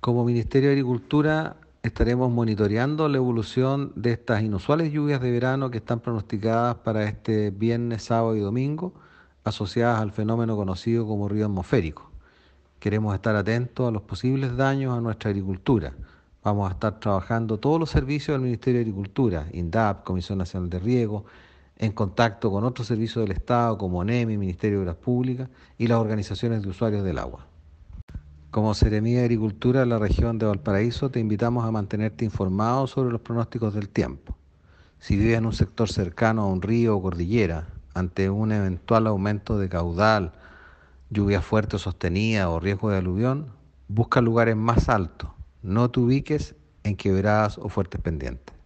Como Ministerio de Agricultura estaremos monitoreando la evolución de estas inusuales lluvias de verano que están pronosticadas para este viernes, sábado y domingo, asociadas al fenómeno conocido como río atmosférico. Queremos estar atentos a los posibles daños a nuestra agricultura. Vamos a estar trabajando todos los servicios del Ministerio de Agricultura, INDAP, Comisión Nacional de Riego, en contacto con otros servicios del Estado como NEMI, Ministerio de Obras Públicas y las organizaciones de usuarios del agua. Como Seremía de Agricultura de la región de Valparaíso, te invitamos a mantenerte informado sobre los pronósticos del tiempo. Si vives en un sector cercano a un río o cordillera, ante un eventual aumento de caudal, lluvia fuerte o sostenida o riesgo de aluvión, busca lugares más altos. No te ubiques en quebradas o fuertes pendientes.